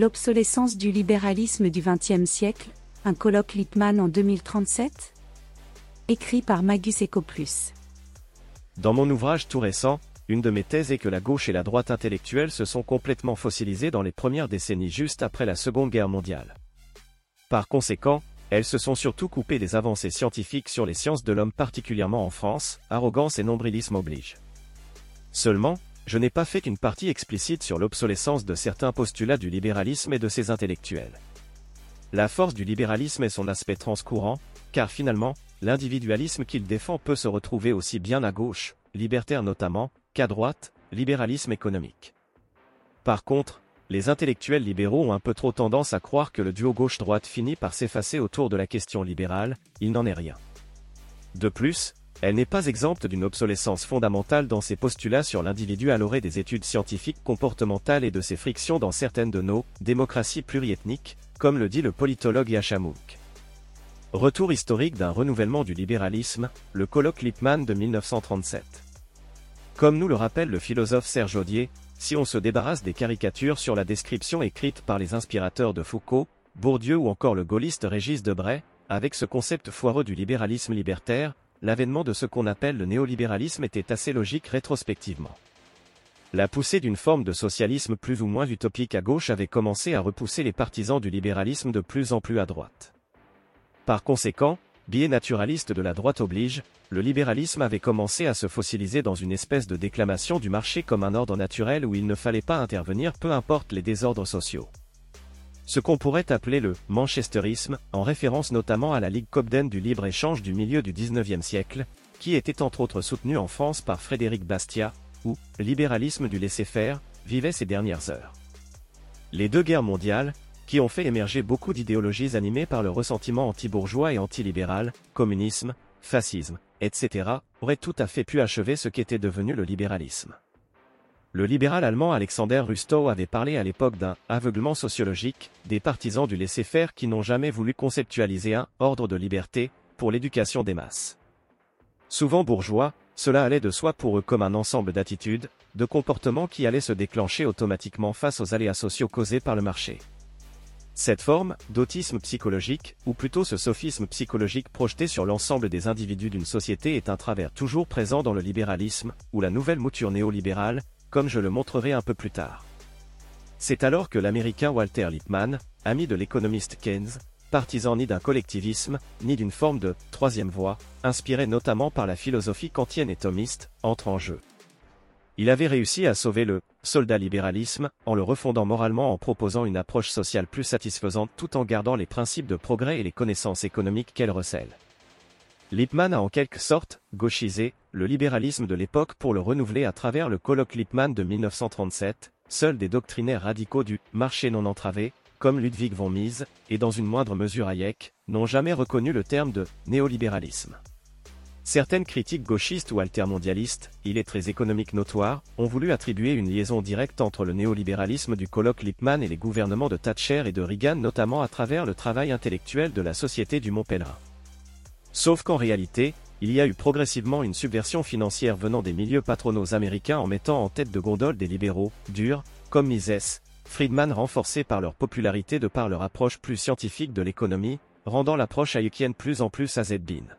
L'obsolescence du libéralisme du XXe siècle, un colloque Lippmann en 2037 Écrit par Magus Ecoplus. Dans mon ouvrage tout récent, une de mes thèses est que la gauche et la droite intellectuelle se sont complètement fossilisées dans les premières décennies juste après la Seconde Guerre mondiale. Par conséquent, elles se sont surtout coupées des avancées scientifiques sur les sciences de l'homme particulièrement en France, arrogance et nombrilisme oblige. Seulement, je n'ai pas fait qu'une partie explicite sur l'obsolescence de certains postulats du libéralisme et de ses intellectuels. La force du libéralisme est son aspect transcourant, car finalement, l'individualisme qu'il défend peut se retrouver aussi bien à gauche, libertaire notamment, qu'à droite, libéralisme économique. Par contre, les intellectuels libéraux ont un peu trop tendance à croire que le duo gauche-droite finit par s'effacer autour de la question libérale, il n'en est rien. De plus, elle n'est pas exempte d'une obsolescence fondamentale dans ses postulats sur l'individu à l'orée des études scientifiques comportementales et de ses frictions dans certaines de nos démocraties pluriethniques, comme le dit le politologue Yachamouk. Retour historique d'un renouvellement du libéralisme, le colloque Lippmann de 1937. Comme nous le rappelle le philosophe Serge Audier, si on se débarrasse des caricatures sur la description écrite par les inspirateurs de Foucault, Bourdieu ou encore le gaulliste Régis Debray, avec ce concept foireux du libéralisme libertaire, l'avènement de ce qu'on appelle le néolibéralisme était assez logique rétrospectivement. La poussée d'une forme de socialisme plus ou moins utopique à gauche avait commencé à repousser les partisans du libéralisme de plus en plus à droite. Par conséquent, biais naturaliste de la droite oblige, le libéralisme avait commencé à se fossiliser dans une espèce de déclamation du marché comme un ordre naturel où il ne fallait pas intervenir peu importe les désordres sociaux ce qu'on pourrait appeler le manchesterisme, en référence notamment à la Ligue Cobden du libre-échange du milieu du XIXe siècle, qui était entre autres soutenue en France par Frédéric Bastiat, où libéralisme du laisser-faire vivait ses dernières heures. Les deux guerres mondiales, qui ont fait émerger beaucoup d'idéologies animées par le ressentiment anti-bourgeois et anti-libéral, communisme, fascisme, etc., auraient tout à fait pu achever ce qu'était devenu le libéralisme. Le libéral allemand Alexander Rustow avait parlé à l'époque d'un aveuglement sociologique des partisans du laisser-faire qui n'ont jamais voulu conceptualiser un ordre de liberté pour l'éducation des masses. Souvent bourgeois, cela allait de soi pour eux comme un ensemble d'attitudes, de comportements qui allaient se déclencher automatiquement face aux aléas sociaux causés par le marché. Cette forme d'autisme psychologique, ou plutôt ce sophisme psychologique projeté sur l'ensemble des individus d'une société est un travers toujours présent dans le libéralisme, ou la nouvelle mouture néolibérale, comme je le montrerai un peu plus tard. C'est alors que l'américain Walter Lippmann, ami de l'économiste Keynes, partisan ni d'un collectivisme, ni d'une forme de troisième voie, inspiré notamment par la philosophie kantienne et thomiste, entre en jeu. Il avait réussi à sauver le soldat libéralisme en le refondant moralement en proposant une approche sociale plus satisfaisante tout en gardant les principes de progrès et les connaissances économiques qu'elle recèle. Lippmann a en quelque sorte gauchisé le libéralisme de l'époque pour le renouveler à travers le colloque Lippmann de 1937, seuls des doctrinaires radicaux du marché non entravé, comme Ludwig von Mises, et dans une moindre mesure Hayek, n'ont jamais reconnu le terme de néolibéralisme. Certaines critiques gauchistes ou altermondialistes, il est très économique notoire, ont voulu attribuer une liaison directe entre le néolibéralisme du colloque Lippmann et les gouvernements de Thatcher et de Reagan notamment à travers le travail intellectuel de la Société du Mont Pèlerin. Sauf qu'en réalité, il y a eu progressivement une subversion financière venant des milieux patronaux américains en mettant en tête de gondole des libéraux, durs, comme Mises, Friedman renforcés par leur popularité de par leur approche plus scientifique de l'économie, rendant l'approche hayekienne plus en plus azedbine.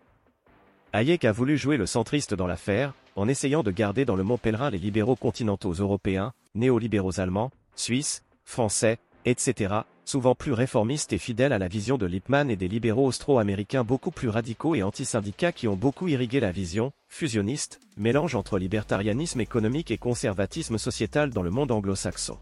Hayek a voulu jouer le centriste dans l'affaire, en essayant de garder dans le mont pèlerin les libéraux continentaux européens, néolibéraux allemands, suisses, français, etc., souvent plus réformistes et fidèles à la vision de Lippmann et des libéraux austro-américains beaucoup plus radicaux et anti-syndicats qui ont beaucoup irrigué la vision, fusionniste, mélange entre libertarianisme économique et conservatisme sociétal dans le monde anglo-saxon.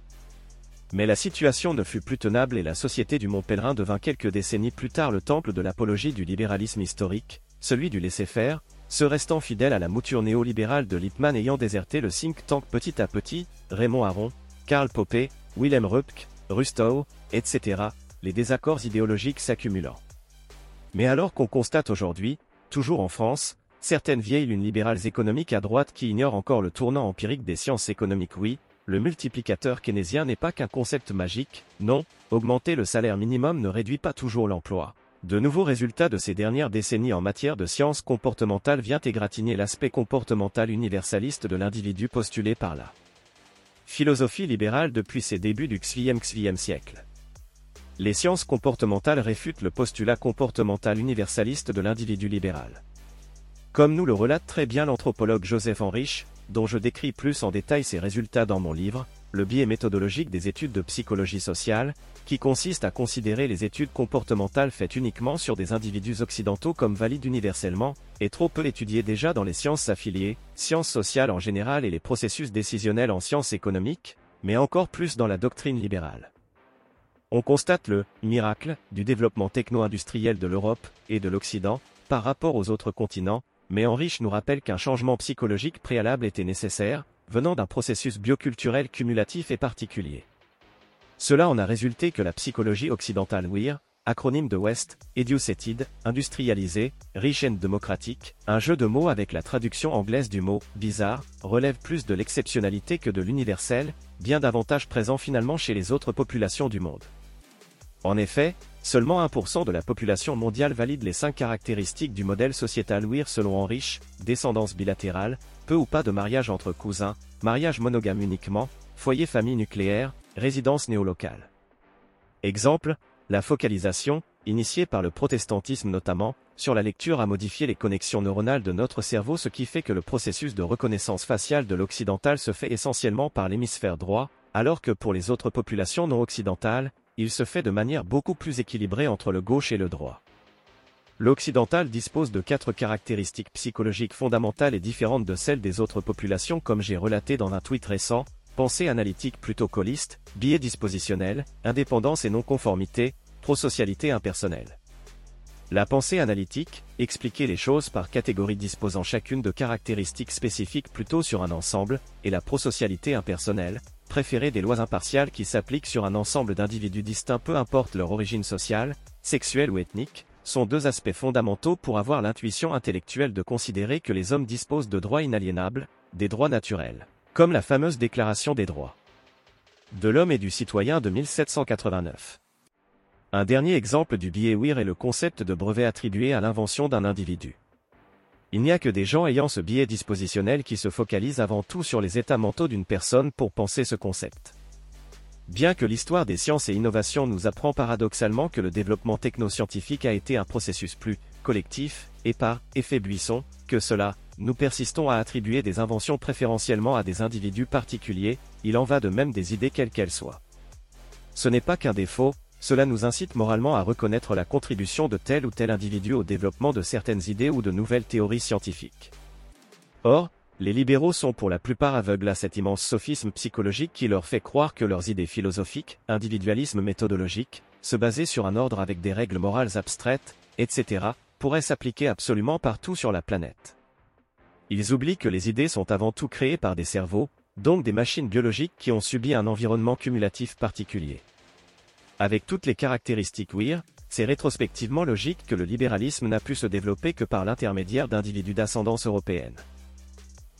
Mais la situation ne fut plus tenable et la société du Mont Pèlerin devint quelques décennies plus tard le temple de l'apologie du libéralisme historique, celui du laisser-faire, se restant fidèle à la mouture néolibérale de Lippmann ayant déserté le think tank petit à petit, Raymond Aron, Karl Popé, Willem Rupke, Rustow, etc., les désaccords idéologiques s'accumulant. Mais alors qu'on constate aujourd'hui, toujours en France, certaines vieilles lunes libérales économiques à droite qui ignorent encore le tournant empirique des sciences économiques oui, le multiplicateur keynésien n'est pas qu'un concept magique, non, augmenter le salaire minimum ne réduit pas toujours l'emploi. De nouveaux résultats de ces dernières décennies en matière de sciences comportementales vient égratigner l'aspect comportemental universaliste de l'individu postulé par là philosophie libérale depuis ses débuts du XVIe siècle. les sciences comportementales réfutent le postulat comportemental universaliste de l'individu libéral. Comme nous le relate très bien l'anthropologue Joseph Henrich, dont je décris plus en détail ses résultats dans mon livre, Le biais méthodologique des études de psychologie sociale, qui consiste à considérer les études comportementales faites uniquement sur des individus occidentaux comme valides universellement, et trop peu étudiées déjà dans les sciences affiliées, sciences sociales en général et les processus décisionnels en sciences économiques, mais encore plus dans la doctrine libérale. On constate le miracle du développement techno-industriel de l'Europe et de l'Occident par rapport aux autres continents, mais Henrich nous rappelle qu'un changement psychologique préalable était nécessaire, venant d'un processus bioculturel cumulatif et particulier. Cela en a résulté que la psychologie occidentale WIR, acronyme de West, Educated, industrialisé, riche et démocratique, un jeu de mots avec la traduction anglaise du mot bizarre, relève plus de l'exceptionnalité que de l'universel, bien davantage présent finalement chez les autres populations du monde. En effet, seulement 1% de la population mondiale valide les 5 caractéristiques du modèle sociétal WIR selon Henrich, descendance bilatérale, peu ou pas de mariage entre cousins, mariage monogame uniquement, foyer famille nucléaire, résidence néolocale. Exemple, la focalisation, initiée par le protestantisme notamment, sur la lecture a modifié les connexions neuronales de notre cerveau ce qui fait que le processus de reconnaissance faciale de l'occidental se fait essentiellement par l'hémisphère droit, alors que pour les autres populations non occidentales, il se fait de manière beaucoup plus équilibrée entre le gauche et le droit. L'occidental dispose de quatre caractéristiques psychologiques fondamentales et différentes de celles des autres populations comme j'ai relaté dans un tweet récent, pensée analytique plutôt coliste, biais dispositionnel, indépendance et non-conformité, prosocialité impersonnelle. La pensée analytique, expliquer les choses par catégories disposant chacune de caractéristiques spécifiques plutôt sur un ensemble, et la prosocialité impersonnelle, préférer des lois impartiales qui s'appliquent sur un ensemble d'individus distincts peu importe leur origine sociale, sexuelle ou ethnique, sont deux aspects fondamentaux pour avoir l'intuition intellectuelle de considérer que les hommes disposent de droits inaliénables, des droits naturels, comme la fameuse Déclaration des droits de l'homme et du citoyen de 1789. Un dernier exemple du biais est le concept de brevet attribué à l'invention d'un individu. Il n'y a que des gens ayant ce biais dispositionnel qui se focalisent avant tout sur les états mentaux d'une personne pour penser ce concept. Bien que l'histoire des sciences et innovations nous apprend paradoxalement que le développement technoscientifique a été un processus plus collectif, et par effet buisson, que cela, nous persistons à attribuer des inventions préférentiellement à des individus particuliers, il en va de même des idées quelles qu'elles soient. Ce n'est pas qu'un défaut, cela nous incite moralement à reconnaître la contribution de tel ou tel individu au développement de certaines idées ou de nouvelles théories scientifiques. Or, les libéraux sont pour la plupart aveugles à cet immense sophisme psychologique qui leur fait croire que leurs idées philosophiques, individualisme méthodologique, se baser sur un ordre avec des règles morales abstraites, etc., pourraient s'appliquer absolument partout sur la planète. Ils oublient que les idées sont avant tout créées par des cerveaux, donc des machines biologiques qui ont subi un environnement cumulatif particulier. Avec toutes les caractéristiques WIR, c'est rétrospectivement logique que le libéralisme n'a pu se développer que par l'intermédiaire d'individus d'ascendance européenne.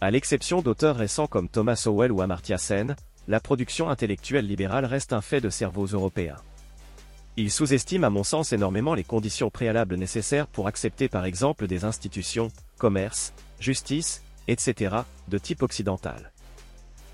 À l'exception d'auteurs récents comme Thomas Sowell ou Amartya Sen, la production intellectuelle libérale reste un fait de cerveaux européens. Il sous-estime à mon sens énormément les conditions préalables nécessaires pour accepter par exemple des institutions, commerce, justice, etc., de type occidental.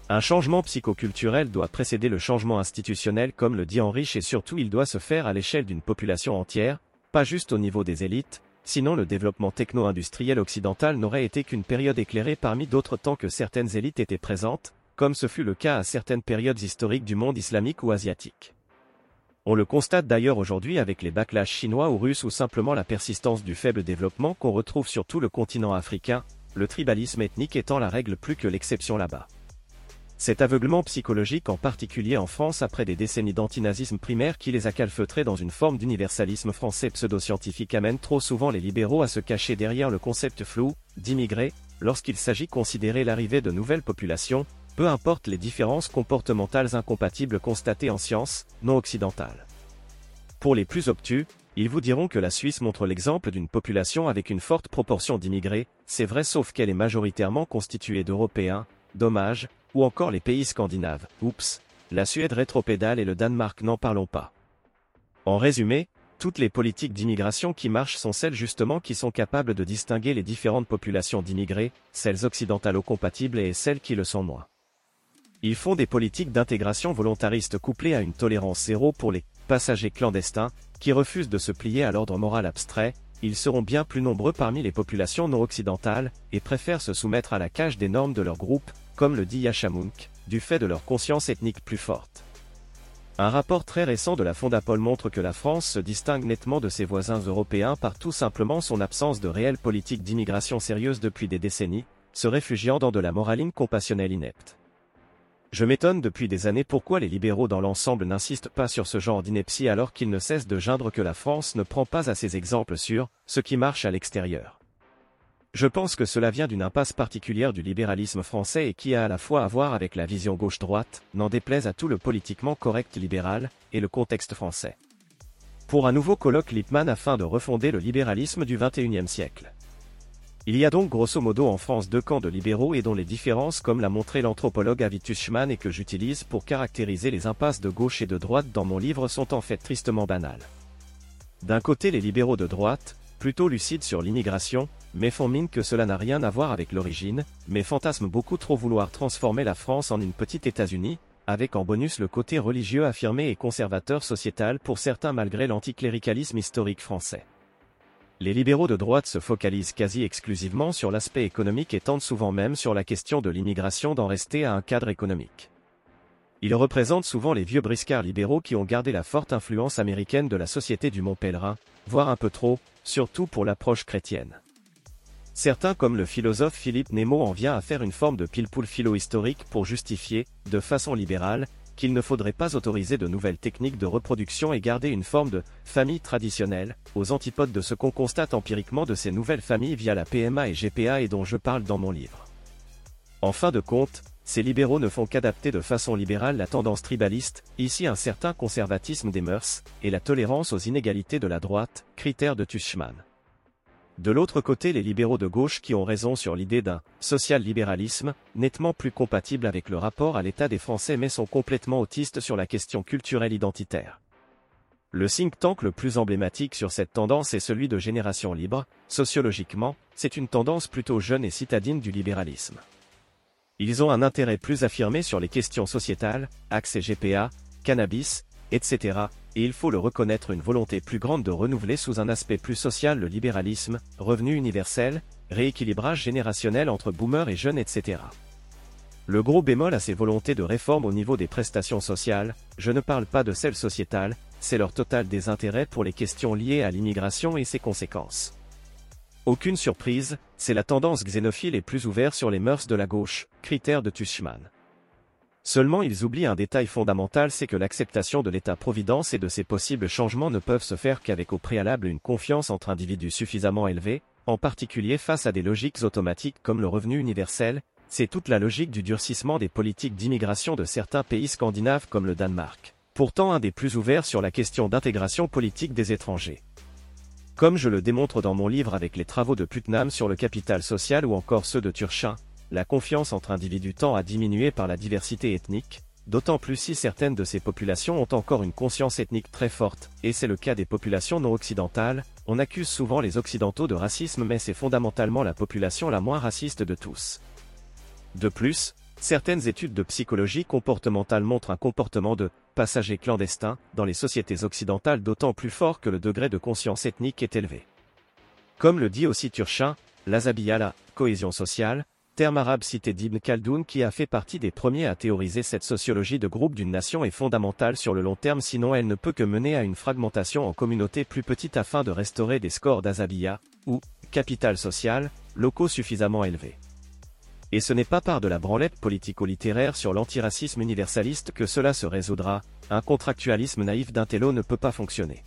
Un changement psychoculturel doit précéder le changement institutionnel comme le dit Henrich et surtout il doit se faire à l'échelle d'une population entière, pas juste au niveau des élites, sinon le développement techno-industriel occidental n'aurait été qu'une période éclairée parmi d'autres temps que certaines élites étaient présentes, comme ce fut le cas à certaines périodes historiques du monde islamique ou asiatique. On le constate d'ailleurs aujourd'hui avec les backlash chinois ou russes ou simplement la persistance du faible développement qu'on retrouve sur tout le continent africain, le tribalisme ethnique étant la règle plus que l'exception là-bas. Cet aveuglement psychologique en particulier en France après des décennies d'antinazisme primaire qui les a calfeutrés dans une forme d'universalisme français pseudo-scientifique amène trop souvent les libéraux à se cacher derrière le concept flou, d'immigrés, lorsqu'il s'agit de considérer l'arrivée de nouvelles populations, peu importe les différences comportementales incompatibles constatées en sciences, non occidentales. Pour les plus obtus, ils vous diront que la Suisse montre l'exemple d'une population avec une forte proportion d'immigrés, c'est vrai sauf qu'elle est majoritairement constituée d'Européens, dommage, ou encore les pays scandinaves. Oups, la Suède rétropédale et le Danemark n'en parlons pas. En résumé, toutes les politiques d'immigration qui marchent sont celles justement qui sont capables de distinguer les différentes populations d'immigrés, celles occidentalo-compatibles et celles qui le sont moins. Ils font des politiques d'intégration volontariste couplées à une tolérance zéro pour les passagers clandestins, qui refusent de se plier à l'ordre moral abstrait, ils seront bien plus nombreux parmi les populations non occidentales, et préfèrent se soumettre à la cage des normes de leur groupe, comme le dit Yashamunk, du fait de leur conscience ethnique plus forte. Un rapport très récent de la Fondapol montre que la France se distingue nettement de ses voisins européens par tout simplement son absence de réelle politique d'immigration sérieuse depuis des décennies, se réfugiant dans de la moraline compassionnelle inepte. Je m'étonne depuis des années pourquoi les libéraux dans l'ensemble n'insistent pas sur ce genre d'ineptie alors qu'ils ne cessent de geindre que la France ne prend pas assez exemples sur ce qui marche à l'extérieur. Je pense que cela vient d'une impasse particulière du libéralisme français et qui a à la fois à voir avec la vision gauche-droite, n'en déplaise à tout le politiquement correct libéral, et le contexte français. Pour un nouveau colloque Lippmann afin de refonder le libéralisme du XXIe siècle. Il y a donc grosso modo en France deux camps de libéraux et dont les différences comme l'a montré l'anthropologue Avitus Schmann et que j'utilise pour caractériser les impasses de gauche et de droite dans mon livre sont en fait tristement banales. D'un côté les libéraux de droite, plutôt lucides sur l'immigration, mais font mine que cela n'a rien à voir avec l'origine, mais fantasment beaucoup trop vouloir transformer la France en une petite États-Unis, avec en bonus le côté religieux affirmé et conservateur sociétal pour certains malgré l'anticléricalisme historique français. Les libéraux de droite se focalisent quasi exclusivement sur l'aspect économique et tentent souvent même sur la question de l'immigration d'en rester à un cadre économique. Ils représentent souvent les vieux briscards libéraux qui ont gardé la forte influence américaine de la société du Mont Pèlerin, voire un peu trop, surtout pour l'approche chrétienne. Certains comme le philosophe Philippe Nemo en vient à faire une forme de pile-poule philo-historique pour justifier, de façon libérale, qu'il ne faudrait pas autoriser de nouvelles techniques de reproduction et garder une forme de famille traditionnelle, aux antipodes de ce qu'on constate empiriquement de ces nouvelles familles via la PMA et GPA et dont je parle dans mon livre. En fin de compte, ces libéraux ne font qu'adapter de façon libérale la tendance tribaliste, ici un certain conservatisme des mœurs, et la tolérance aux inégalités de la droite, critère de Tuchman. De l'autre côté les libéraux de gauche qui ont raison sur l'idée d'un social-libéralisme, nettement plus compatible avec le rapport à l'état des Français mais sont complètement autistes sur la question culturelle identitaire. Le think tank le plus emblématique sur cette tendance est celui de Génération Libre, sociologiquement, c'est une tendance plutôt jeune et citadine du libéralisme. Ils ont un intérêt plus affirmé sur les questions sociétales, accès GPA, cannabis, etc., et il faut le reconnaître une volonté plus grande de renouveler sous un aspect plus social le libéralisme, revenu universel, rééquilibrage générationnel entre boomers et jeunes, etc. Le gros bémol à ces volontés de réforme au niveau des prestations sociales, je ne parle pas de celles sociétales, c'est leur total désintérêt pour les questions liées à l'immigration et ses conséquences. Aucune surprise, c'est la tendance xénophile et plus ouverte sur les mœurs de la gauche, critère de Tuchman. Seulement ils oublient un détail fondamental c'est que l'acceptation de l'État-providence et de ses possibles changements ne peuvent se faire qu'avec au préalable une confiance entre individus suffisamment élevée, en particulier face à des logiques automatiques comme le revenu universel, c'est toute la logique du durcissement des politiques d'immigration de certains pays scandinaves comme le Danemark, pourtant un des plus ouverts sur la question d'intégration politique des étrangers. Comme je le démontre dans mon livre avec les travaux de Putnam sur le capital social ou encore ceux de Turchin, la confiance entre individus tend à diminuer par la diversité ethnique, d'autant plus si certaines de ces populations ont encore une conscience ethnique très forte, et c'est le cas des populations non occidentales, on accuse souvent les occidentaux de racisme mais c'est fondamentalement la population la moins raciste de tous. De plus, certaines études de psychologie comportementale montrent un comportement de passagers clandestins dans les sociétés occidentales d'autant plus fort que le degré de conscience ethnique est élevé. Comme le dit aussi Turchin, l'azabia, la cohésion sociale, terme arabe cité d'Ibn Khaldoun qui a fait partie des premiers à théoriser cette sociologie de groupe d'une nation est fondamentale sur le long terme sinon elle ne peut que mener à une fragmentation en communautés plus petites afin de restaurer des scores d'Azabia, ou, capital social, locaux suffisamment élevés. Et ce n'est pas par de la branlette politico-littéraire sur l'antiracisme universaliste que cela se résoudra, un contractualisme naïf d'un ne peut pas fonctionner.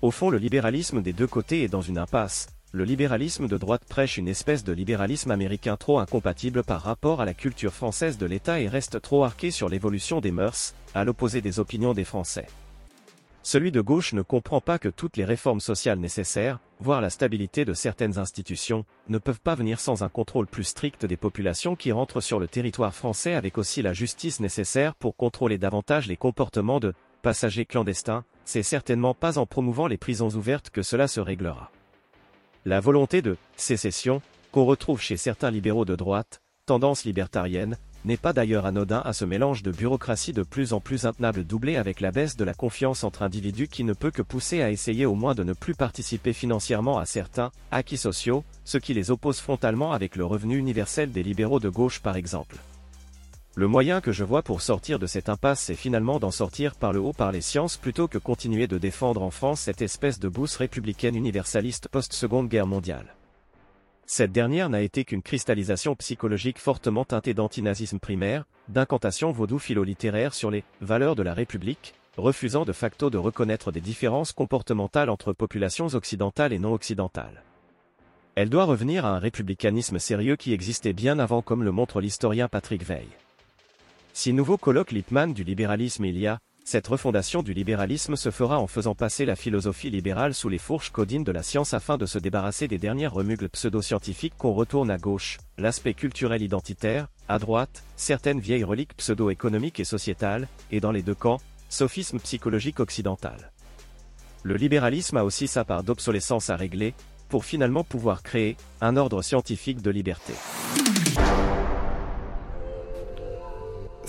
Au fond le libéralisme des deux côtés est dans une impasse, le libéralisme de droite prêche une espèce de libéralisme américain trop incompatible par rapport à la culture française de l'État et reste trop arqué sur l'évolution des mœurs, à l'opposé des opinions des Français. Celui de gauche ne comprend pas que toutes les réformes sociales nécessaires, voire la stabilité de certaines institutions, ne peuvent pas venir sans un contrôle plus strict des populations qui rentrent sur le territoire français avec aussi la justice nécessaire pour contrôler davantage les comportements de passagers clandestins, c'est certainement pas en promouvant les prisons ouvertes que cela se réglera. La volonté de sécession, qu'on retrouve chez certains libéraux de droite, tendance libertarienne, n'est pas d'ailleurs anodin à ce mélange de bureaucratie de plus en plus intenable doublé avec la baisse de la confiance entre individus qui ne peut que pousser à essayer au moins de ne plus participer financièrement à certains acquis sociaux, ce qui les oppose frontalement avec le revenu universel des libéraux de gauche par exemple. Le moyen que je vois pour sortir de cette impasse c'est finalement d'en sortir par le haut par les sciences plutôt que continuer de défendre en France cette espèce de bourse républicaine universaliste post-seconde guerre mondiale. Cette dernière n'a été qu'une cristallisation psychologique fortement teintée d'antinazisme primaire, d'incantation vaudou philo-littéraire sur les valeurs de la République, refusant de facto de reconnaître des différences comportementales entre populations occidentales et non occidentales. Elle doit revenir à un républicanisme sérieux qui existait bien avant comme le montre l'historien Patrick Veil. Si nouveau colloque Lippmann du libéralisme il y a, cette refondation du libéralisme se fera en faisant passer la philosophie libérale sous les fourches codines de la science afin de se débarrasser des dernières remugles pseudo-scientifiques qu'on retourne à gauche, l'aspect culturel identitaire, à droite, certaines vieilles reliques pseudo-économiques et sociétales, et dans les deux camps, sophisme psychologique occidental. Le libéralisme a aussi sa part d'obsolescence à régler, pour finalement pouvoir créer un ordre scientifique de liberté.